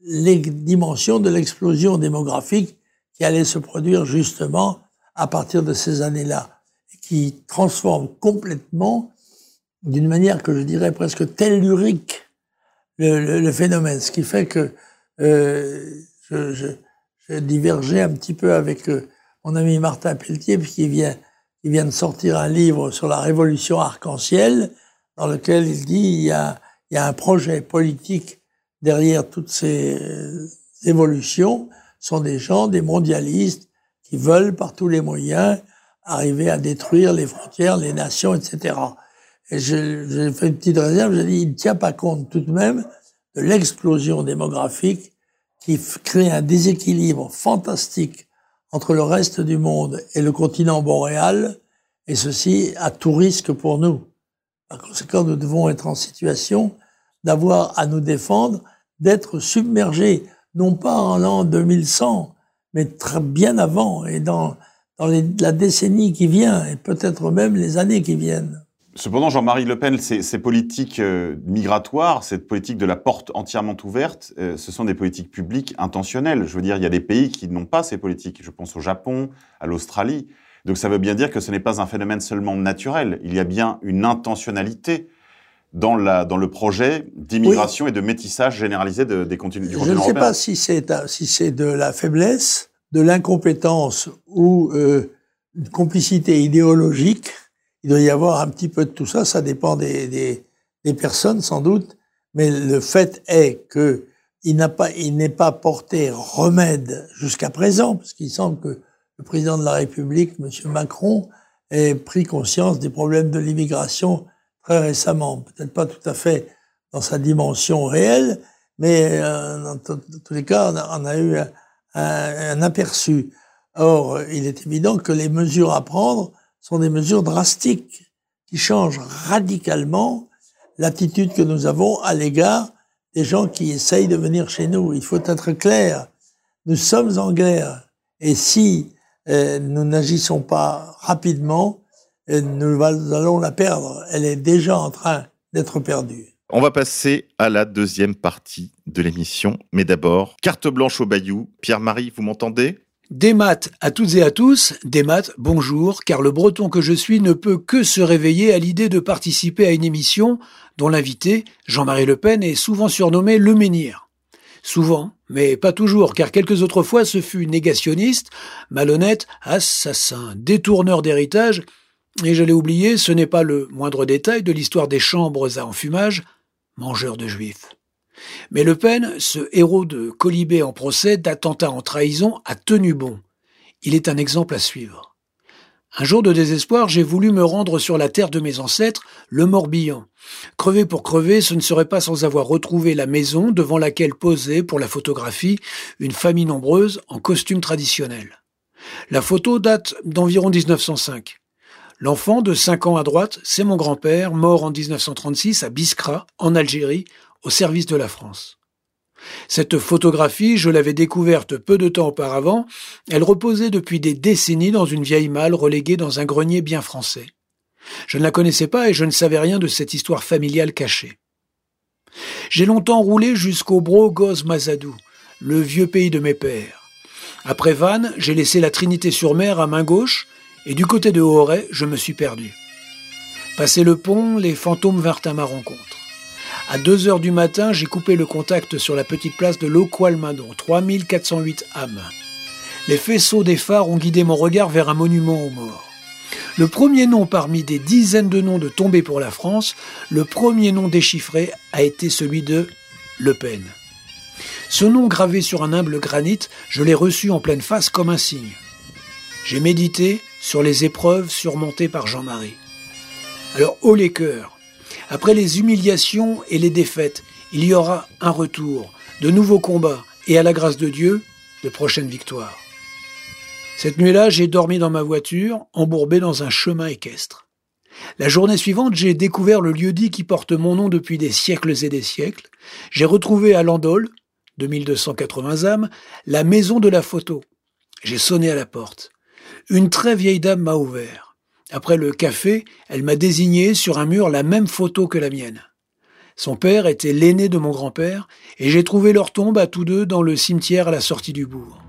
les dimensions de l'explosion démographique qui allait se produire justement à partir de ces années-là, qui transforme complètement, d'une manière que je dirais presque tellurique, le, phénomène. Ce qui fait que euh, je, divergeais un petit peu avec euh, mon ami Martin Pelletier, puisqu'il vient, vient de sortir un livre sur la révolution arc-en-ciel, dans lequel il dit il y a, y a un projet politique derrière toutes ces euh, évolutions, sont des gens, des mondialistes, qui veulent par tous les moyens arriver à détruire les frontières, les nations, etc. Et j'ai fait une petite réserve, j'ai dit, il ne tient pas compte tout de même de l'explosion démographique qui crée un déséquilibre fantastique entre le reste du monde et le continent boréal, et ceci à tout risque pour nous. Par conséquent, nous devons être en situation d'avoir à nous défendre, d'être submergés, non pas en l'an 2100, mais très bien avant et dans, dans la décennie qui vient, et peut-être même les années qui viennent. Cependant, Jean-Marie Le Pen, ces, ces politiques euh, migratoires, cette politique de la porte entièrement ouverte, euh, ce sont des politiques publiques intentionnelles. Je veux dire, il y a des pays qui n'ont pas ces politiques. Je pense au Japon, à l'Australie. Donc ça veut bien dire que ce n'est pas un phénomène seulement naturel. Il y a bien une intentionnalité dans, la, dans le projet d'immigration et de métissage généralisé de, des continents du Je ne sais pas si c'est si de la faiblesse, de l'incompétence ou euh, une complicité idéologique il doit y avoir un petit peu de tout ça, ça dépend des, personnes sans doute, mais le fait est que il n'a pas, il n'est pas porté remède jusqu'à présent, parce qu'il semble que le président de la République, M. Macron, ait pris conscience des problèmes de l'immigration très récemment. Peut-être pas tout à fait dans sa dimension réelle, mais euh, dans tous les cas, on a, eu un, aperçu. Or, il est évident que les mesures à prendre sont des mesures drastiques qui changent radicalement l'attitude que nous avons à l'égard des gens qui essayent de venir chez nous. Il faut être clair, nous sommes en guerre et si euh, nous n'agissons pas rapidement, euh, nous allons la perdre. Elle est déjà en train d'être perdue. On va passer à la deuxième partie de l'émission, mais d'abord, carte blanche au Bayou. Pierre-Marie, vous m'entendez? Des maths à toutes et à tous, des maths, bonjour, car le breton que je suis ne peut que se réveiller à l'idée de participer à une émission dont l'invité, Jean-Marie Le Pen, est souvent surnommé le menhir. Souvent, mais pas toujours, car quelques autres fois ce fut négationniste, malhonnête, assassin, détourneur d'héritage, et j'allais oublier, ce n'est pas le moindre détail de l'histoire des chambres à enfumage, mangeur de juifs. Mais Le Pen, ce héros de colibé en procès d'attentat en trahison, a tenu bon. Il est un exemple à suivre. Un jour de désespoir, j'ai voulu me rendre sur la terre de mes ancêtres, le Morbihan. Crever pour crever, ce ne serait pas sans avoir retrouvé la maison devant laquelle posait, pour la photographie, une famille nombreuse en costume traditionnel. La photo date d'environ 1905. L'enfant de 5 ans à droite, c'est mon grand-père, mort en 1936 à Biskra, en Algérie, au service de la France. Cette photographie, je l'avais découverte peu de temps auparavant, elle reposait depuis des décennies dans une vieille malle reléguée dans un grenier bien français. Je ne la connaissais pas et je ne savais rien de cette histoire familiale cachée. J'ai longtemps roulé jusqu'au Bro-Goz Mazadou, le vieux pays de mes pères. Après Vannes, j'ai laissé la Trinité-sur-Mer à main gauche et du côté de Auray, je me suis perdu. Passé le pont, les fantômes vinrent à ma rencontre. À 2 heures du matin, j'ai coupé le contact sur la petite place de Loqualmadon, 3408 âmes. Les faisceaux des phares ont guidé mon regard vers un monument aux morts. Le premier nom parmi des dizaines de noms de tombés pour la France, le premier nom déchiffré a été celui de Le Pen. Ce nom gravé sur un humble granit, je l'ai reçu en pleine face comme un signe. J'ai médité sur les épreuves surmontées par Jean-Marie. Alors, haut les cœurs, après les humiliations et les défaites, il y aura un retour, de nouveaux combats et à la grâce de Dieu, de prochaines victoires. Cette nuit-là, j'ai dormi dans ma voiture, embourbé dans un chemin équestre. La journée suivante, j'ai découvert le lieu-dit qui porte mon nom depuis des siècles et des siècles. J'ai retrouvé à Landol, 2280 âmes, la maison de la photo. J'ai sonné à la porte. Une très vieille dame m'a ouvert. Après le café, elle m'a désigné sur un mur la même photo que la mienne. Son père était l'aîné de mon grand-père, et j'ai trouvé leur tombe à tous deux dans le cimetière à la sortie du bourg.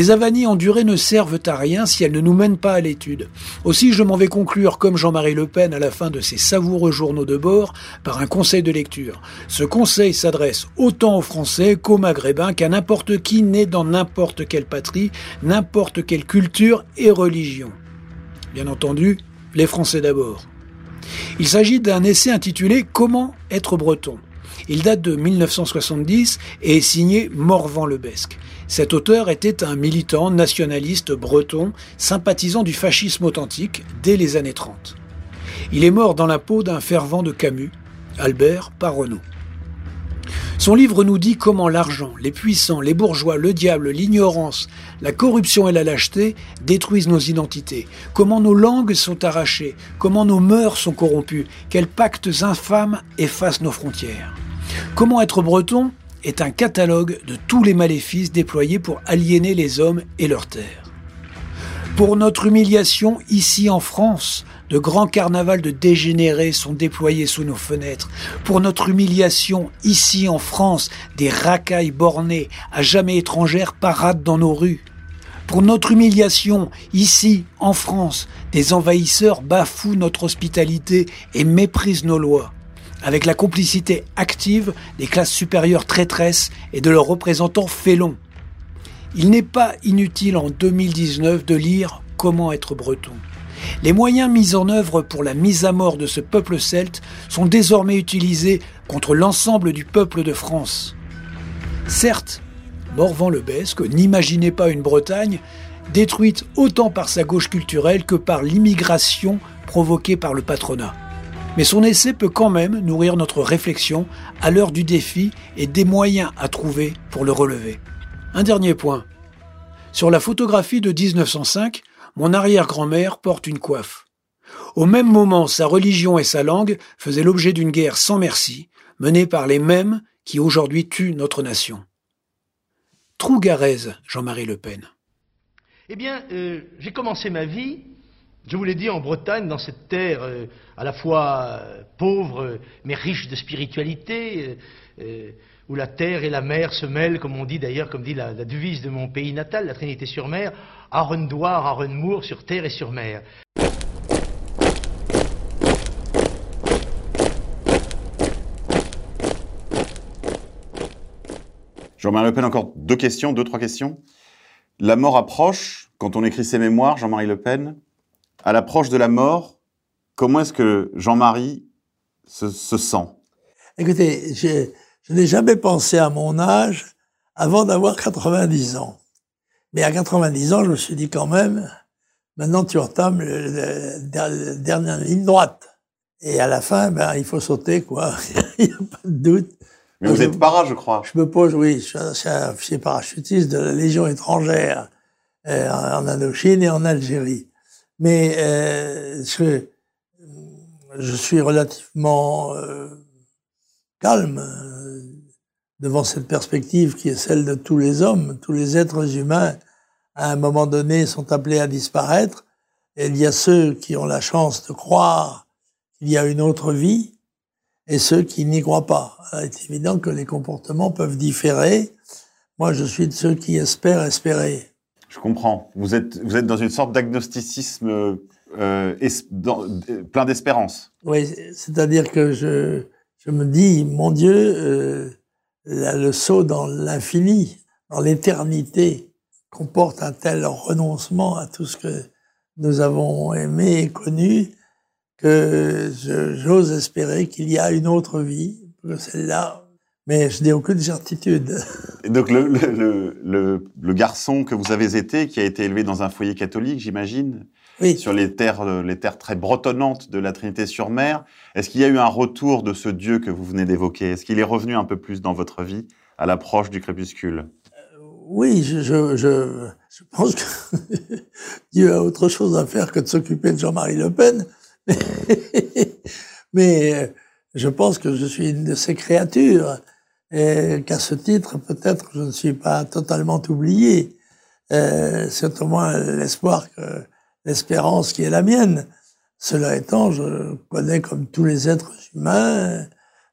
Les avanies endurées ne servent à rien si elles ne nous mènent pas à l'étude. Aussi, je m'en vais conclure, comme Jean-Marie Le Pen à la fin de ses savoureux journaux de bord, par un conseil de lecture. Ce conseil s'adresse autant aux Français qu'aux Maghrébins, qu'à n'importe qui né dans n'importe quelle patrie, n'importe quelle culture et religion. Bien entendu, les Français d'abord. Il s'agit d'un essai intitulé Comment être breton. Il date de 1970 et est signé Morvan Lebesque. Cet auteur était un militant nationaliste breton, sympathisant du fascisme authentique dès les années 30. Il est mort dans la peau d'un fervent de Camus, Albert Parrenaud. Son livre nous dit comment l'argent, les puissants, les bourgeois, le diable, l'ignorance, la corruption et la lâcheté détruisent nos identités, comment nos langues sont arrachées, comment nos mœurs sont corrompues, quels pactes infâmes effacent nos frontières. Comment être breton est un catalogue de tous les maléfices déployés pour aliéner les hommes et leurs terres. Pour notre humiliation, ici en France, de grands carnavals de dégénérés sont déployés sous nos fenêtres. Pour notre humiliation, ici en France, des racailles bornées, à jamais étrangères, paradent dans nos rues. Pour notre humiliation, ici en France, des envahisseurs bafouent notre hospitalité et méprisent nos lois avec la complicité active des classes supérieures traîtresses et de leurs représentants félons. Il n'est pas inutile en 2019 de lire Comment être breton. Les moyens mis en œuvre pour la mise à mort de ce peuple celte sont désormais utilisés contre l'ensemble du peuple de France. Certes, Morvan-le-Besque n'imaginait pas une Bretagne détruite autant par sa gauche culturelle que par l'immigration provoquée par le patronat. Mais son essai peut quand même nourrir notre réflexion à l'heure du défi et des moyens à trouver pour le relever. Un dernier point. Sur la photographie de 1905, mon arrière-grand-mère porte une coiffe. Au même moment, sa religion et sa langue faisaient l'objet d'une guerre sans merci, menée par les mêmes qui aujourd'hui tuent notre nation. Trougarez, Jean-Marie Le Pen. Eh bien, euh, j'ai commencé ma vie je vous l'ai dit, en Bretagne, dans cette terre euh, à la fois euh, pauvre mais riche de spiritualité, euh, où la terre et la mer se mêlent, comme on dit d'ailleurs, comme dit la, devise de mon pays natal, la Trinité-sur-Mer, Arendoir, Arenmour, sur terre et sur mer. Jean-Marie Le Pen, encore deux questions, deux, trois questions. La mort approche, quand on écrit ses mémoires, Jean-Marie Le Pen, à l'approche de la mort, comment est-ce que Jean-Marie se, sent? Écoutez, je, n'ai jamais pensé à mon âge avant d'avoir 90 ans. Mais à 90 ans, je me suis dit quand même, maintenant tu entames la dernière ligne droite. Et à la fin, ben, il faut sauter, quoi. il n'y a pas de doute. Mais vous êtes para, je crois. Je me pose, oui, je suis un officier parachutiste de la Légion étrangère euh, en Indochine et en Algérie. Mais euh, je, je, suis relativement euh, calme euh, devant cette perspective qui est celle de tous les hommes, tous les êtres humains, à un moment donné, sont appelés à disparaître. Et il y a ceux qui ont la chance de croire qu'il y a une autre vie et ceux qui n'y croient pas. il est évident que les comportements peuvent différer. Moi, je suis de ceux qui espèrent espérer. Je comprends. Vous êtes, vous êtes dans une sorte d'agnosticisme euh, euh plein d'espérance. Oui, c'est-à-dire que je, je me dis, mon Dieu, euh, le saut dans l'infini, dans l'éternité, comporte un tel renoncement à tout ce que nous avons aimé et connu que j'ose espérer qu'il y a une autre vie, que celle-là mais je n'ai aucune certitude. Et donc le, le, le, le, garçon que vous avez été, qui a été élevé dans un foyer catholique, j'imagine Oui. sur les terres, euh, les terres très bretonnantes de la Trinité-sur-Mer. Est-ce qu'il y a eu un retour de ce Dieu que vous venez d'évoquer? Est-ce qu'il est revenu un peu plus dans votre vie à l'approche du crépuscule? Oui, je, je, je, je pense que Dieu a autre chose à faire que de s'occuper de Jean-Marie Le Pen. Mais euh, je pense que je suis une de ces créatures et qu'à ce titre, peut-être, je ne suis pas totalement oublié. Euh, c'est au moins l'espoir l'espérance qui est la mienne. Cela étant, je connais comme tous les êtres humains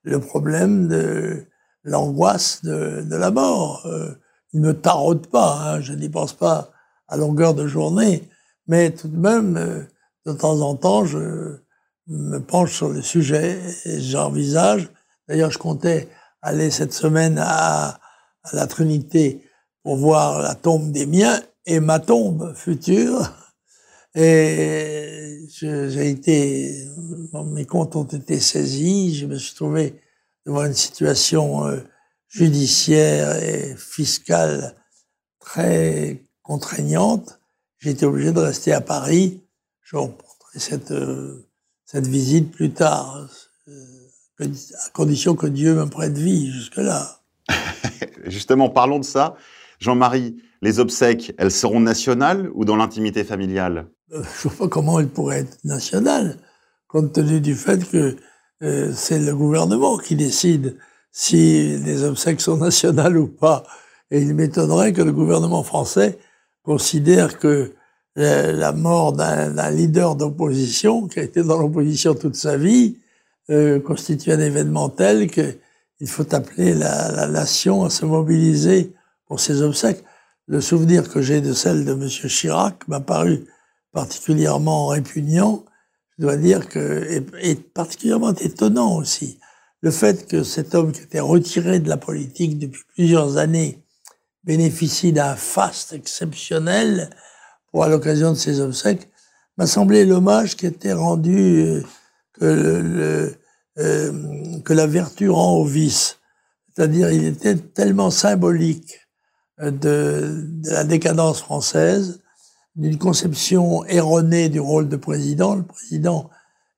le problème de l'angoisse de, de, la mort. Euh, il ne me taraude pas, hein, je n'y pense pas à longueur de journée, mais tout de même, euh, de temps en temps, je me penche sur le sujet et j'envisage. D'ailleurs, je comptais aller cette semaine à, la Trinité pour voir la tombe des miens et ma tombe future. Et j'ai été, mes comptes ont été saisis, je me suis trouvé devant une situation euh, judiciaire et fiscale très contraignante. Été obligé de rester à Paris. Je reprendrai cette, euh, cette visite plus tard, euh, à condition que Dieu me prête vie jusque-là. Justement, parlons de ça. Jean-Marie, les obsèques, elles seront nationales ou dans l'intimité familiale? Je ne vois pas comment elles pourraient être nationales, compte tenu du fait que euh, c'est le gouvernement qui décide si les obsèques sont nationales ou pas. Et il m'étonnerait que le gouvernement français considère que la, la mort d'un leader d'opposition, qui a été dans l'opposition toute sa vie, euh, constitue un événement tel qu'il faut appeler la, la, nation à se mobiliser pour ses obsèques. Le souvenir que j'ai de celle de M. Chirac m'a paru particulièrement répugnant, je dois dire que, et, et, particulièrement étonnant aussi, le fait que cet homme qui était retiré de la politique depuis plusieurs années bénéficie d'un faste exceptionnel pour à l'occasion de ses obsèques, m'a semblé l'hommage qui était rendu euh, euh, que la vertu rend au vice. C'est-à-dire, il était tellement symbolique euh, de, de la décadence française, d'une conception erronée du rôle de président. Le président,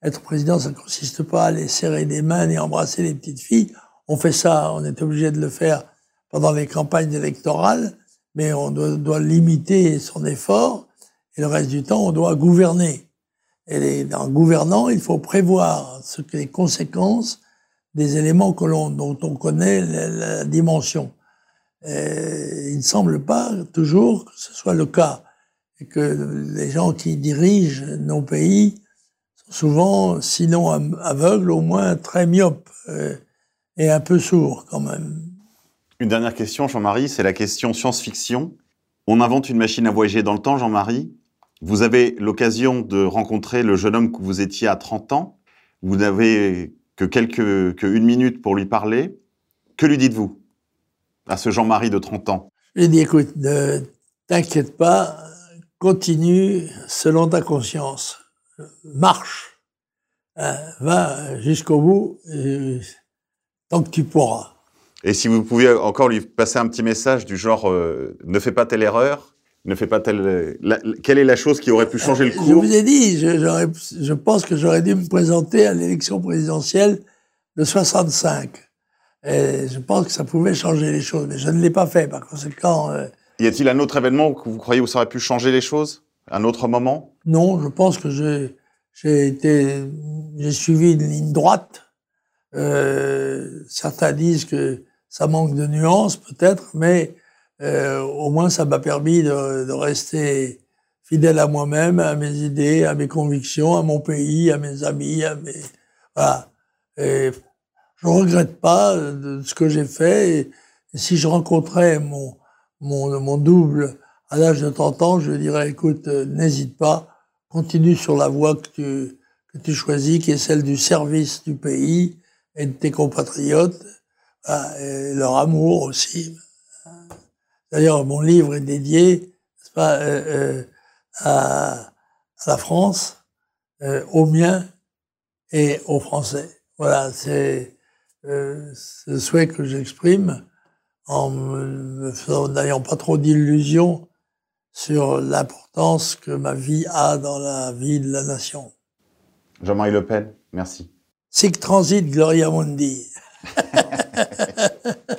être président, ça ne consiste pas à aller serrer des mains et embrasser les petites filles. On fait ça, on est obligé de le faire pendant les campagnes électorales, mais on doit, doit limiter son effort et le reste du temps, on doit gouverner. Et en gouvernant, il faut prévoir ce que les conséquences des éléments dont on connaît la, dimension. Et il ne semble pas toujours que ce soit le cas et que les gens qui dirigent nos pays sont souvent, sinon aveugles, au moins très myopes euh, et un peu sourds quand même. Une dernière question, Jean-Marie, c'est la question science-fiction. On invente une machine à voyager dans le temps, Jean-Marie? Vous avez l'occasion de rencontrer le jeune homme que vous étiez à 30 ans. Vous n'avez que quelques, que une minute pour lui parler. Que lui dites-vous à ce Jean-Marie de 30 ans? Je lui dis, écoute, ne t'inquiète pas, continue selon ta conscience. Marche. Euh, va jusqu'au bout, euh, tant que tu pourras. Et si vous pouviez encore lui passer un petit message du genre euh, ne fais pas telle erreur, ne fais pas telle. La, quelle est la chose qui aurait pu changer le cours Je vous ai dit, je, je pense que j'aurais dû me présenter à l'élection présidentielle de 65. Et je pense que ça pouvait changer les choses, mais je ne l'ai pas fait. Par conséquent. Euh, y a-t-il un autre événement que vous croyez où ça aurait pu changer les choses? Un autre moment? Non, je pense que j'ai été, j'ai suivi une ligne droite. Euh, certains disent que ça manque de nuances, peut-être, mais euh, au moins ça m'a permis de, de, rester fidèle à moi-même, à mes idées, à mes convictions, à mon pays, à mes amis, à mes voilà. Et je regrette pas de ce que j'ai fait. Et, si je rencontrais mon mon, mon double à l'âge de 30 ans, je lui dirais écoute, euh, n'hésite pas, continue sur la voie que tu que tu choisis, qui est celle du service du pays et de tes compatriotes, et leur amour aussi. D'ailleurs, mon livre est dédié, pas, euh, euh, à, à, la France, euh, aux miens et aux Français. Voilà, c'est le souhait que j'exprime en n'ayant pas trop d'illusions sur l'importance que ma vie a dans la vie de la nation. Jean-Marie Le Pen, merci. Sic transit Gloria Mundi.